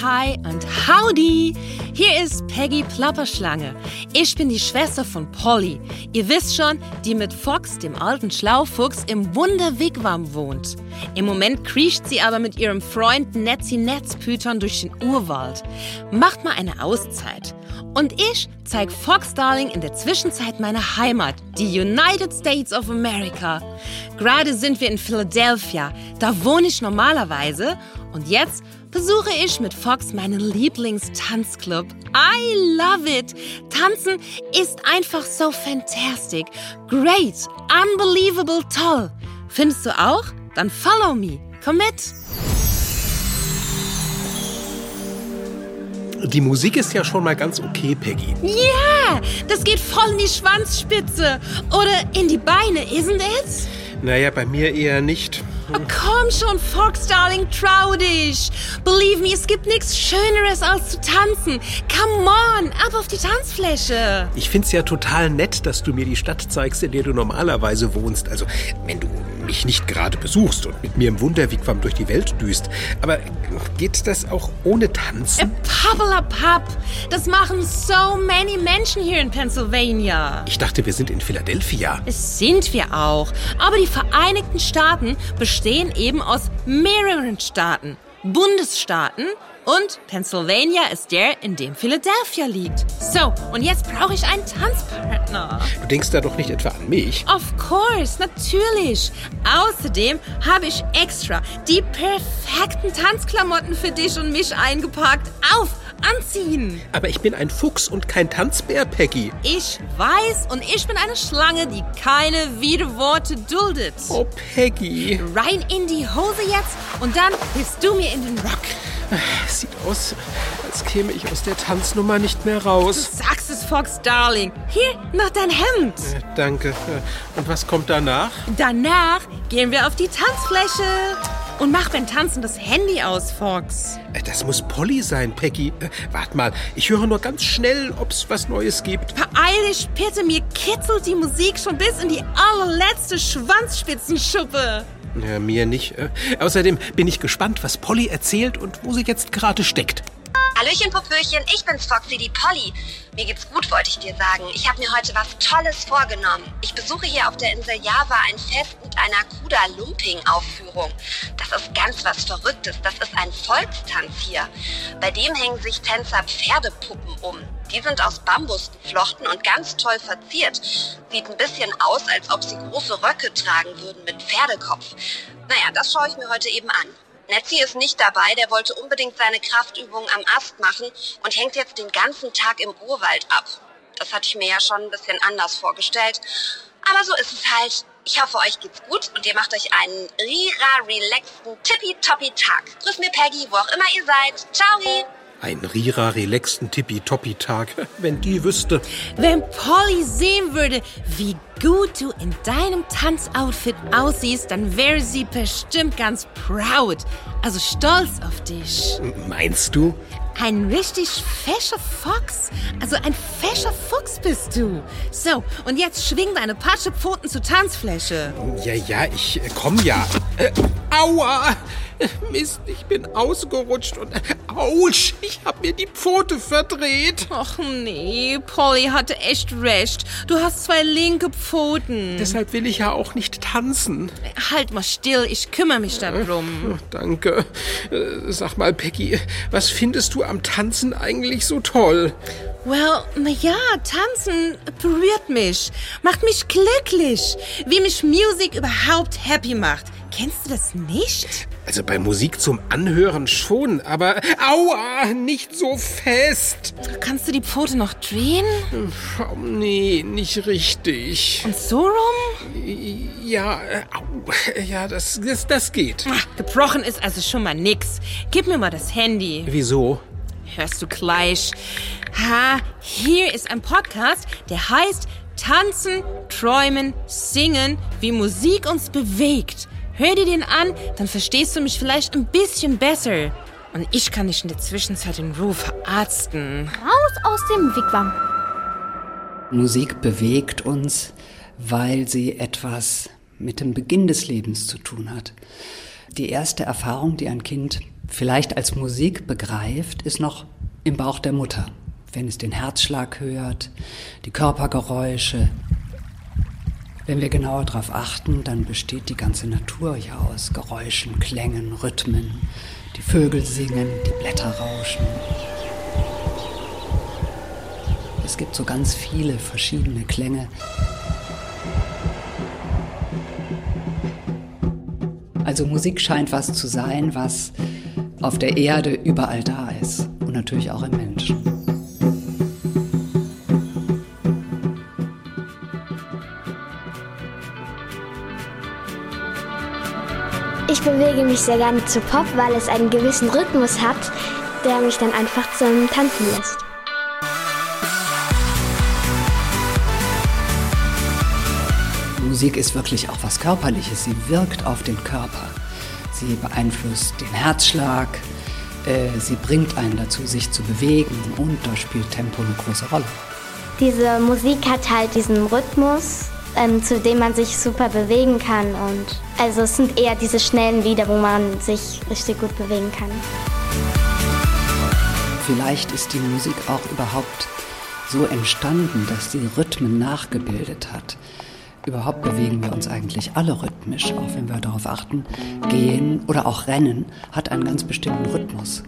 Hi und howdy! Hier ist Peggy Plapperschlange. Ich bin die Schwester von Polly. Ihr wisst schon, die mit Fox, dem alten Schlaufuchs, im Wunderwigwam wohnt. Im Moment kriecht sie aber mit ihrem Freund Netzi Netzpütern durch den Urwald. Macht mal eine Auszeit. Und ich zeig Fox Darling in der Zwischenzeit meine Heimat, die United States of America. Gerade sind wir in Philadelphia. Da wohne ich normalerweise. Und jetzt besuche ich mit Fox meinen Lieblingstanzclub. I love it. Tanzen ist einfach so fantastic. Great. Unbelievable toll. Findest du auch? Dann follow me. Komm mit. Die Musik ist ja schon mal ganz okay, Peggy. Ja, das geht voll in die Schwanzspitze. Oder in die Beine, isn't it? Naja, bei mir eher nicht. Komm schon, Fox, Darling, trau dich. Believe me, es gibt nichts Schöneres als zu tanzen. Come on, ab auf die Tanzfläche. Ich find's ja total nett, dass du mir die Stadt zeigst, in der du normalerweise wohnst. Also, wenn du mich nicht gerade besuchst und mit mir im Wunderwigwam durch die Welt düst. Aber geht das auch ohne Tanzen? Pappelapapp, das machen so many Menschen hier in Pennsylvania. Ich dachte, wir sind in Philadelphia. Es sind wir auch. Aber die Vereinigten Staaten bestehen eben aus mehreren Staaten. Bundesstaaten und Pennsylvania ist der, in dem Philadelphia liegt. So, und jetzt brauche ich einen Tanzpartner. Du denkst da doch nicht etwa an mich? Of course, natürlich. Außerdem habe ich extra die perfekten Tanzklamotten für dich und mich eingepackt. Auf, anziehen. Aber ich bin ein Fuchs und kein Tanzbär, Peggy. Ich weiß und ich bin eine Schlange, die keine Widerworte duldet. Oh, Peggy. Rein in die Hose jetzt und dann hilfst du mir in den Rock. Sieht aus, als käme ich aus der Tanznummer nicht mehr raus. Sagst es, Fox Darling. Hier, noch dein Hemd. Äh, Danke. Und was kommt danach? Danach gehen wir auf die Tanzfläche. Und mach beim Tanzen das Handy aus, Fox. Äh, Das muss Polly sein, Peggy. Äh, Wart mal, ich höre nur ganz schnell, ob's was Neues gibt. Beeil dich, bitte. Mir kitzelt die Musik schon bis in die allerletzte Schwanzspitzenschuppe. Ja, mir nicht. Äh, Außerdem bin ich gespannt, was Polly erzählt und wo sie jetzt gerade steckt. Hallöchen, Popöchen, ich bin's Foxy, die Polly. Mir geht's gut, wollte ich dir sagen. Ich habe mir heute was Tolles vorgenommen. Ich besuche hier auf der Insel Java ein Fest mit einer Kuda Lumping Aufführung. Das ist ganz was Verrücktes. Das ist ein Volkstanz hier. Bei dem hängen sich Tänzer Pferdepuppen um. Die sind aus Bambus geflochten und ganz toll verziert. Sieht ein bisschen aus, als ob sie große Röcke tragen würden mit Pferdekopf. Naja, das schaue ich mir heute eben an. Netzi ist nicht dabei, der wollte unbedingt seine Kraftübungen am Ast machen und hängt jetzt den ganzen Tag im Urwald ab. Das hatte ich mir ja schon ein bisschen anders vorgestellt. Aber so ist es halt. Ich hoffe, euch geht's gut und ihr macht euch einen rira relaxten tippitoppi-Tag. Grüß mir Peggy, wo auch immer ihr seid. Ciao! Ein Rira relaxten Tippitoppi-Tag, wenn die wüsste. Wenn Polly sehen würde, wie gut du in deinem Tanzoutfit aussiehst, dann wäre sie bestimmt ganz proud. Also stolz auf dich. Meinst du? Ein richtig fescher Fox. Also ein fescher Fuchs bist du. So, und jetzt schwing deine Patschepfoten zur Tanzfläche. Ja, ja, ich äh, komm ja. Äh, aua! Mist, ich bin ausgerutscht und. Autsch! Ich hab mir die Pfote verdreht. Och nee, Polly hatte echt recht. Du hast zwei linke Pfoten. Deshalb will ich ja auch nicht tanzen. Halt mal still, ich kümmere mich darum. Oh, danke. Äh, Sag mal, Peggy, was findest du am Tanzen eigentlich so toll? Well, na ja, tanzen berührt mich, macht mich glücklich, wie mich Musik überhaupt happy macht. Kennst du das nicht? Also bei Musik zum Anhören schon, aber aua, nicht so fest. Kannst du die Pfote noch drehen? Oh, nee, nicht richtig. Und so rum? Ja, au, ja, das, das, das geht. Ah, gebrochen ist also schon mal nix. Gib mir mal das Handy. Wieso? Hörst du gleich. Ha, hier ist ein Podcast, der heißt Tanzen, Träumen, Singen, wie Musik uns bewegt. Hör dir den an, dann verstehst du mich vielleicht ein bisschen besser. Und ich kann dich in der Zwischenzeit in Ruhe verarzten. Raus aus dem Wigwam. Musik bewegt uns, weil sie etwas mit dem Beginn des Lebens zu tun hat. Die erste Erfahrung, die ein Kind vielleicht als Musik begreift, ist noch im Bauch der Mutter, wenn es den Herzschlag hört, die Körpergeräusche. Wenn wir genauer darauf achten, dann besteht die ganze Natur ja aus Geräuschen, Klängen, Rhythmen. Die Vögel singen, die Blätter rauschen. Es gibt so ganz viele verschiedene Klänge. Also Musik scheint was zu sein, was auf der Erde überall da ist und natürlich auch im Menschen. Ich bewege mich sehr gerne zu Pop, weil es einen gewissen Rhythmus hat, der mich dann einfach zum Tanzen lässt. Musik ist wirklich auch was Körperliches. Sie wirkt auf den Körper. Sie beeinflusst den Herzschlag. Äh, sie bringt einen dazu, sich zu bewegen. Und da spielt Tempo eine große Rolle. Diese Musik hat halt diesen Rhythmus, ähm, zu dem man sich super bewegen kann. Und also es sind eher diese schnellen Lieder, wo man sich richtig gut bewegen kann. Vielleicht ist die Musik auch überhaupt so entstanden, dass sie Rhythmen nachgebildet hat. Überhaupt bewegen wir uns eigentlich alle rhythmisch, auch wenn wir darauf achten. Gehen oder auch Rennen hat einen ganz bestimmten Rhythmus.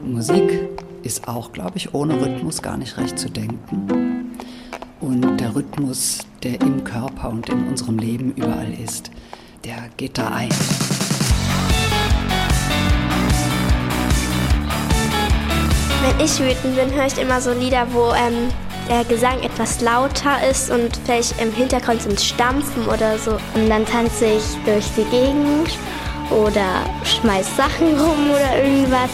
Musik ist auch, glaube ich, ohne Rhythmus gar nicht recht zu denken. Und der Rhythmus, der im Körper und in unserem Leben überall ist, der geht da ein. Wenn ich wütend bin, höre ich immer so Lieder, wo ähm, der Gesang etwas lauter ist und vielleicht im Hintergrund sind Stampfen oder so. Und dann tanze ich durch die Gegend oder schmeiß Sachen rum oder irgendwas.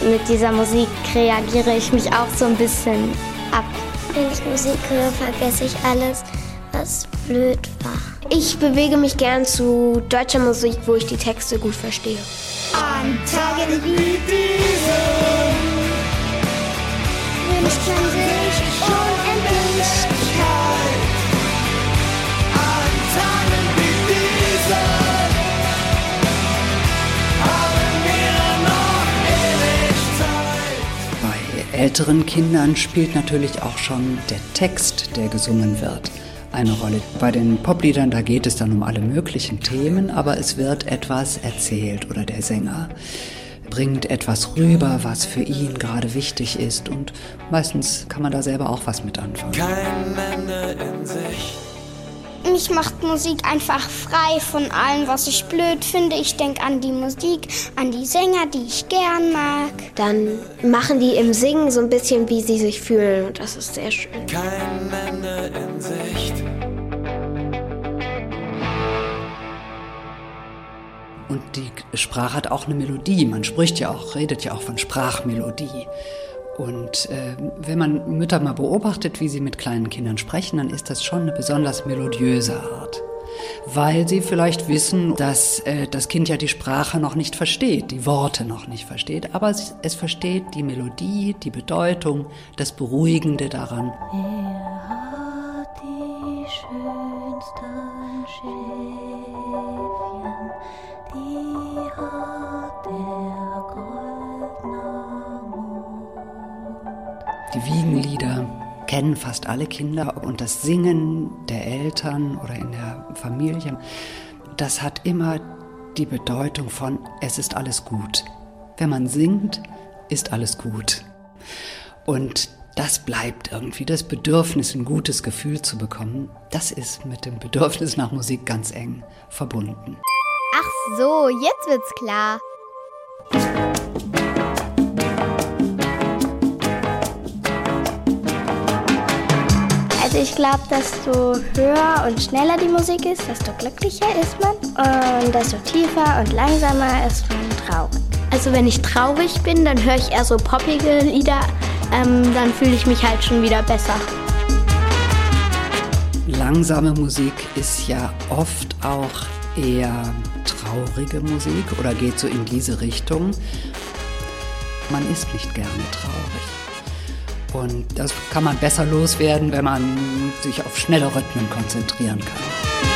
Mit dieser Musik reagiere ich mich auch so ein bisschen ab. Wenn ich Musik höre, vergesse ich alles, was blöd war. Ich bewege mich gern zu deutscher Musik, wo ich die Texte gut verstehe. An Tagen wie diesen wünscht man sich Unendlichkeit. Älteren Kindern spielt natürlich auch schon der Text, der gesungen wird, eine Rolle. Bei den Popliedern, da geht es dann um alle möglichen Themen, aber es wird etwas erzählt oder der Sänger bringt etwas rüber, was für ihn gerade wichtig ist und meistens kann man da selber auch was mit anfangen. Kein Ende in sich. Mich macht Musik einfach frei von allem, was ich blöd finde. Ich denke an die Musik, an die Sänger, die ich gern mag. Dann machen die im Singen so ein bisschen, wie sie sich fühlen und das ist sehr schön. Kein Ende in Sicht. Und die Sprache hat auch eine Melodie. Man spricht ja auch, redet ja auch von Sprachmelodie. Und äh, wenn man Mütter mal beobachtet, wie sie mit kleinen Kindern sprechen, dann ist das schon eine besonders melodiöse Art. Weil sie vielleicht wissen, dass äh, das Kind ja die Sprache noch nicht versteht, die Worte noch nicht versteht, aber es, es versteht die Melodie, die Bedeutung, das Beruhigende daran. Wiegenlieder kennen fast alle Kinder und das Singen der Eltern oder in der Familie, das hat immer die Bedeutung von es ist alles gut. Wenn man singt, ist alles gut. Und das bleibt irgendwie, das Bedürfnis, ein gutes Gefühl zu bekommen, das ist mit dem Bedürfnis nach Musik ganz eng verbunden. Ach so, jetzt wird's klar. Also ich glaube, desto höher und schneller die Musik ist, desto glücklicher ist man. Und desto tiefer und langsamer ist man traurig. Also wenn ich traurig bin, dann höre ich eher so poppige Lieder. Ähm, dann fühle ich mich halt schon wieder besser. langsame Musik ist ja oft auch eher traurige Musik oder geht so in diese Richtung. Man ist nicht gerne traurig. Und das kann man besser loswerden, wenn man sich auf schnelle Rhythmen konzentrieren kann.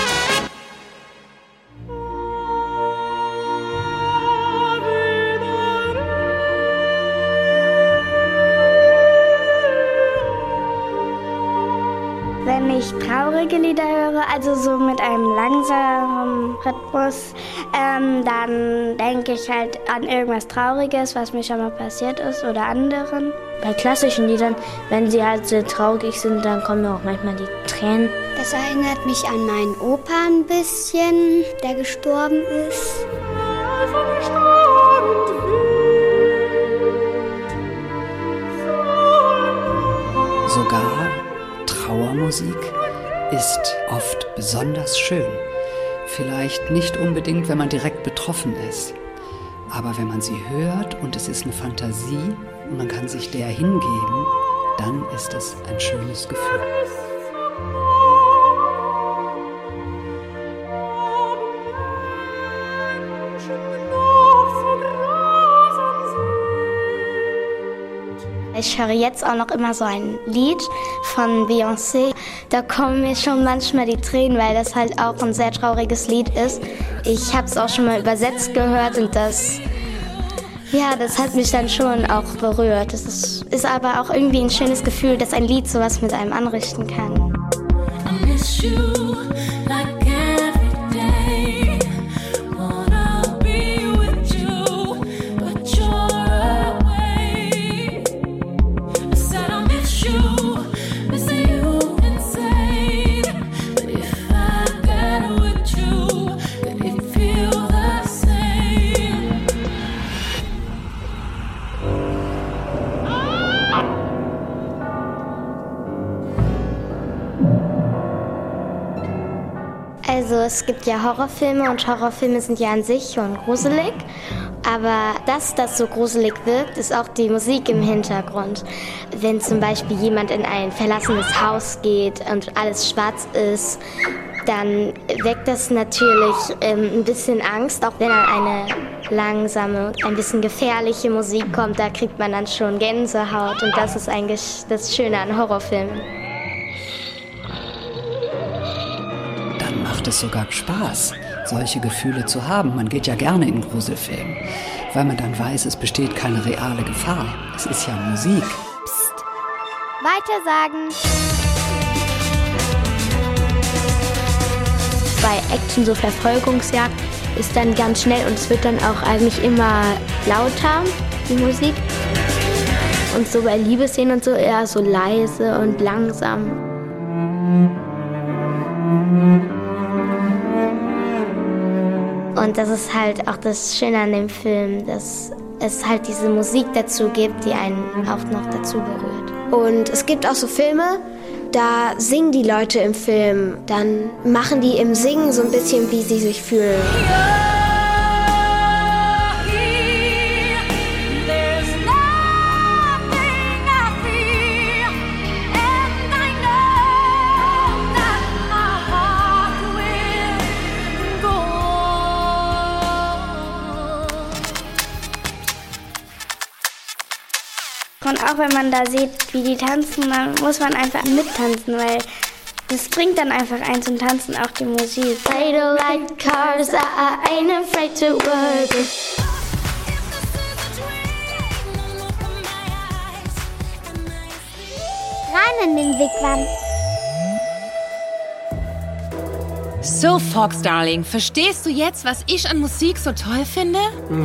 Wenn ich traurige Lieder höre, also so mit einem langsamen Rhythmus, ähm, dann denke ich halt an irgendwas Trauriges, was mir schon mal passiert ist oder anderen. Bei klassischen Liedern, wenn sie halt sehr traurig sind, dann kommen mir auch manchmal die Tränen. Das erinnert mich an meinen Opa ein bisschen, der gestorben ist. Sogar Trauermusik ist oft besonders schön. Vielleicht nicht unbedingt, wenn man direkt betroffen ist. Aber wenn man sie hört und es ist eine Fantasie und man kann sich der hingeben, dann ist es ein schönes Gefühl. Ich höre jetzt auch noch immer so ein Lied von Beyoncé. Da kommen mir schon manchmal die Tränen, weil das halt auch ein sehr trauriges Lied ist. Ich habe es auch schon mal übersetzt gehört und das, ja, das hat mich dann schon auch berührt. Es ist, ist aber auch irgendwie ein schönes Gefühl, dass ein Lied sowas mit einem anrichten kann. I miss you like es gibt ja Horrorfilme und Horrorfilme sind ja an sich schon gruselig. Aber dass das so gruselig wirkt, ist auch die Musik im Hintergrund. Wenn zum Beispiel jemand in ein verlassenes Haus geht und alles schwarz ist, dann weckt das natürlich ähm, ein bisschen Angst, auch wenn dann eine langsame, ein bisschen gefährliche Musik kommt, da kriegt man dann schon Gänsehaut und das ist eigentlich das Schöne an Horrorfilmen. Es sogar Spaß, solche Gefühle zu haben. Man geht ja gerne in Gruselfilme, weil man dann weiß, es besteht keine reale Gefahr. Es ist ja Musik. Weiter sagen. Bei Action, so Verfolgungsjagd, ist dann ganz schnell und es wird dann auch eigentlich immer lauter, die Musik. Und so bei Liebesszenen und so eher so leise und langsam. Und das ist halt auch das Schöne an dem Film, dass es halt diese Musik dazu gibt, die einen auch noch dazu berührt. Und es gibt auch so Filme, da singen die Leute im Film. Dann machen die im Singen so ein bisschen, wie sie sich fühlen. Auch wenn man da sieht, wie die tanzen, dann muss man einfach mittanzen, weil das bringt dann einfach ein zum Tanzen auch die Musik. I don't like cars, I ain't afraid to work. Rein in den Wigwam. So, Fox Darling, verstehst du jetzt, was ich an Musik so toll finde?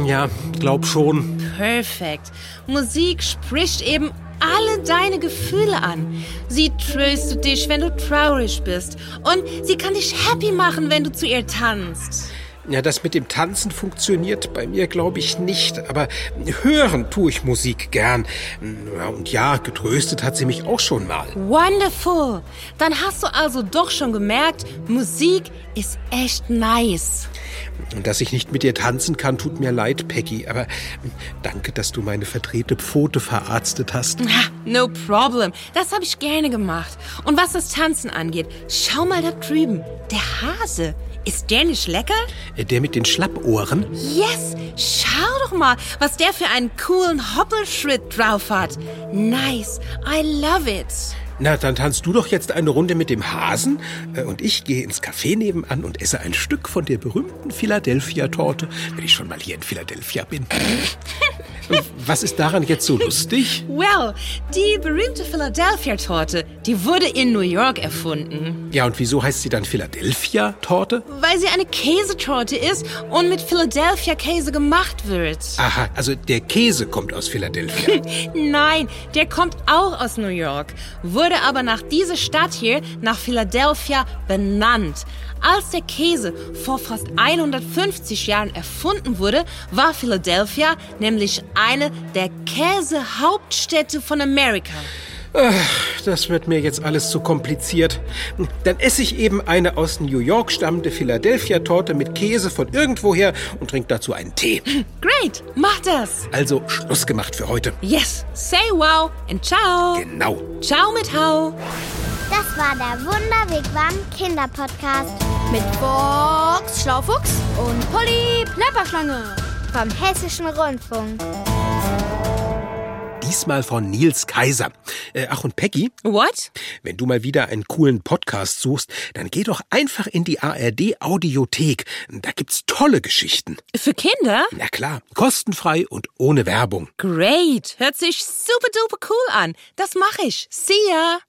Ja, glaub schon. Perfekt. Musik spricht eben alle deine Gefühle an. Sie tröstet dich, wenn du traurig bist. Und sie kann dich happy machen, wenn du zu ihr tanzt. Ja, das mit dem Tanzen funktioniert bei mir, glaube ich, nicht. Aber hören tue ich Musik gern. Und ja, getröstet hat sie mich auch schon mal. Wonderful. Dann hast du also doch schon gemerkt, Musik ist echt nice. Und dass ich nicht mit dir tanzen kann, tut mir leid, Peggy. Aber danke, dass du meine verdrehte Pfote verarztet hast. Ha, no problem. Das habe ich gerne gemacht. Und was das Tanzen angeht, schau mal da drüben. Der Hase. Ist der nicht lecker? Äh, Der mit den Schlappohren? Yes, schau doch mal, was der für einen coolen Hoppelschritt drauf hat. Nice, I love it. Na, dann tanzt du doch jetzt eine Runde mit dem Hasen äh, und ich gehe ins Café nebenan und esse ein Stück von der berühmten Philadelphia-Torte, wenn ich schon mal hier in Philadelphia bin. Was ist daran jetzt so lustig? Well, die berühmte Philadelphia-Torte, die wurde in New York erfunden. Ja, und wieso heißt sie dann Philadelphia-Torte? Weil sie eine Käsetorte ist und mit Philadelphia-Käse gemacht wird. Aha, also der Käse kommt aus Philadelphia. Nein, der kommt auch aus New York, wurde aber nach dieser Stadt hier, nach Philadelphia, benannt. Als der Käse vor fast 150 Jahren erfunden wurde, war Philadelphia nämlich eine der Käsehauptstädte von Amerika. Ach, das wird mir jetzt alles zu kompliziert. Dann esse ich eben eine aus New York stammende Philadelphia-Torte mit Käse von irgendwoher und trinke dazu einen Tee. Great, mach das. Also Schluss gemacht für heute. Yes, say wow and ciao. Genau. Ciao mit Hau. Das war der Wunderwegwam Kinderpodcast Mit Box Schlaufuchs und Polly Plapperschlange. vom Hessischen Rundfunk. Diesmal von Nils Kaiser. Äh, ach und Peggy? What? Wenn du mal wieder einen coolen Podcast suchst, dann geh doch einfach in die ARD Audiothek. Da gibt's tolle Geschichten. Für Kinder? Na klar, kostenfrei und ohne Werbung. Great, hört sich super duper cool an. Das mache ich. See ya.